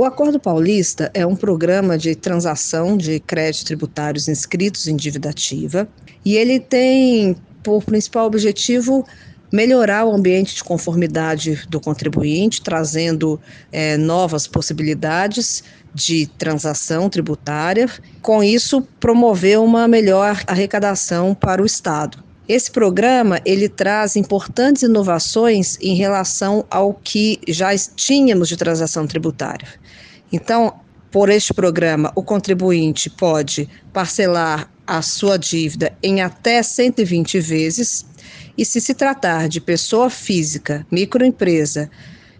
O Acordo Paulista é um programa de transação de créditos tributários inscritos em dívida ativa e ele tem por principal objetivo melhorar o ambiente de conformidade do contribuinte, trazendo é, novas possibilidades de transação tributária, com isso promover uma melhor arrecadação para o Estado. Esse programa ele traz importantes inovações em relação ao que já tínhamos de transação tributária. Então, por este programa, o contribuinte pode parcelar a sua dívida em até 120 vezes, e se se tratar de pessoa física, microempresa,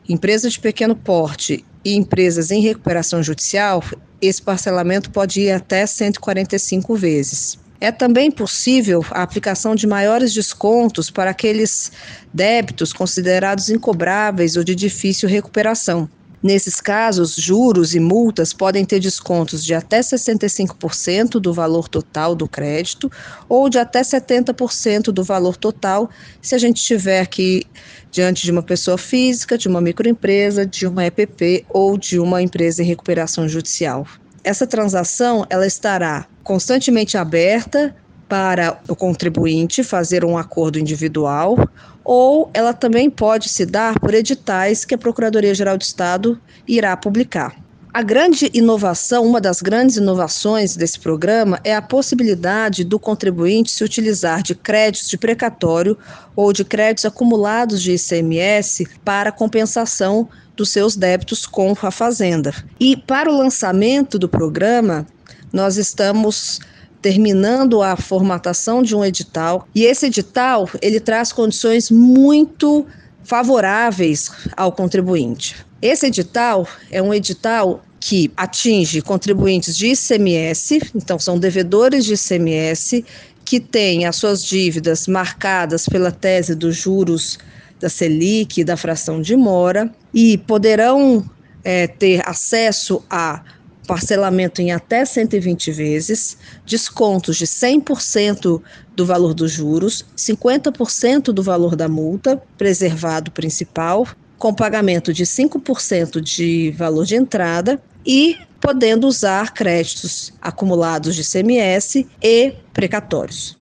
empresa de pequeno porte e empresas em recuperação judicial, esse parcelamento pode ir até 145 vezes. É também possível a aplicação de maiores descontos para aqueles débitos considerados incobráveis ou de difícil recuperação. Nesses casos, juros e multas podem ter descontos de até 65% do valor total do crédito ou de até 70% do valor total, se a gente estiver aqui diante de uma pessoa física, de uma microempresa, de uma EPP ou de uma empresa em recuperação judicial. Essa transação ela estará constantemente aberta para o contribuinte fazer um acordo individual ou ela também pode se dar por editais que a Procuradoria-Geral do Estado irá publicar. A grande inovação, uma das grandes inovações desse programa é a possibilidade do contribuinte se utilizar de créditos de precatório ou de créditos acumulados de ICMS para compensação dos seus débitos com a Fazenda. E para o lançamento do programa, nós estamos terminando a formatação de um edital e esse edital ele traz condições muito favoráveis ao contribuinte. Esse edital é um edital que atinge contribuintes de ICMS, então são devedores de ICMS que têm as suas dívidas marcadas pela tese dos juros da Selic e da fração de mora e poderão é, ter acesso a parcelamento em até 120 vezes, descontos de 100% do valor dos juros, 50% do valor da multa, preservado principal, com pagamento de 5% de valor de entrada e podendo usar créditos acumulados de CMS e precatórios.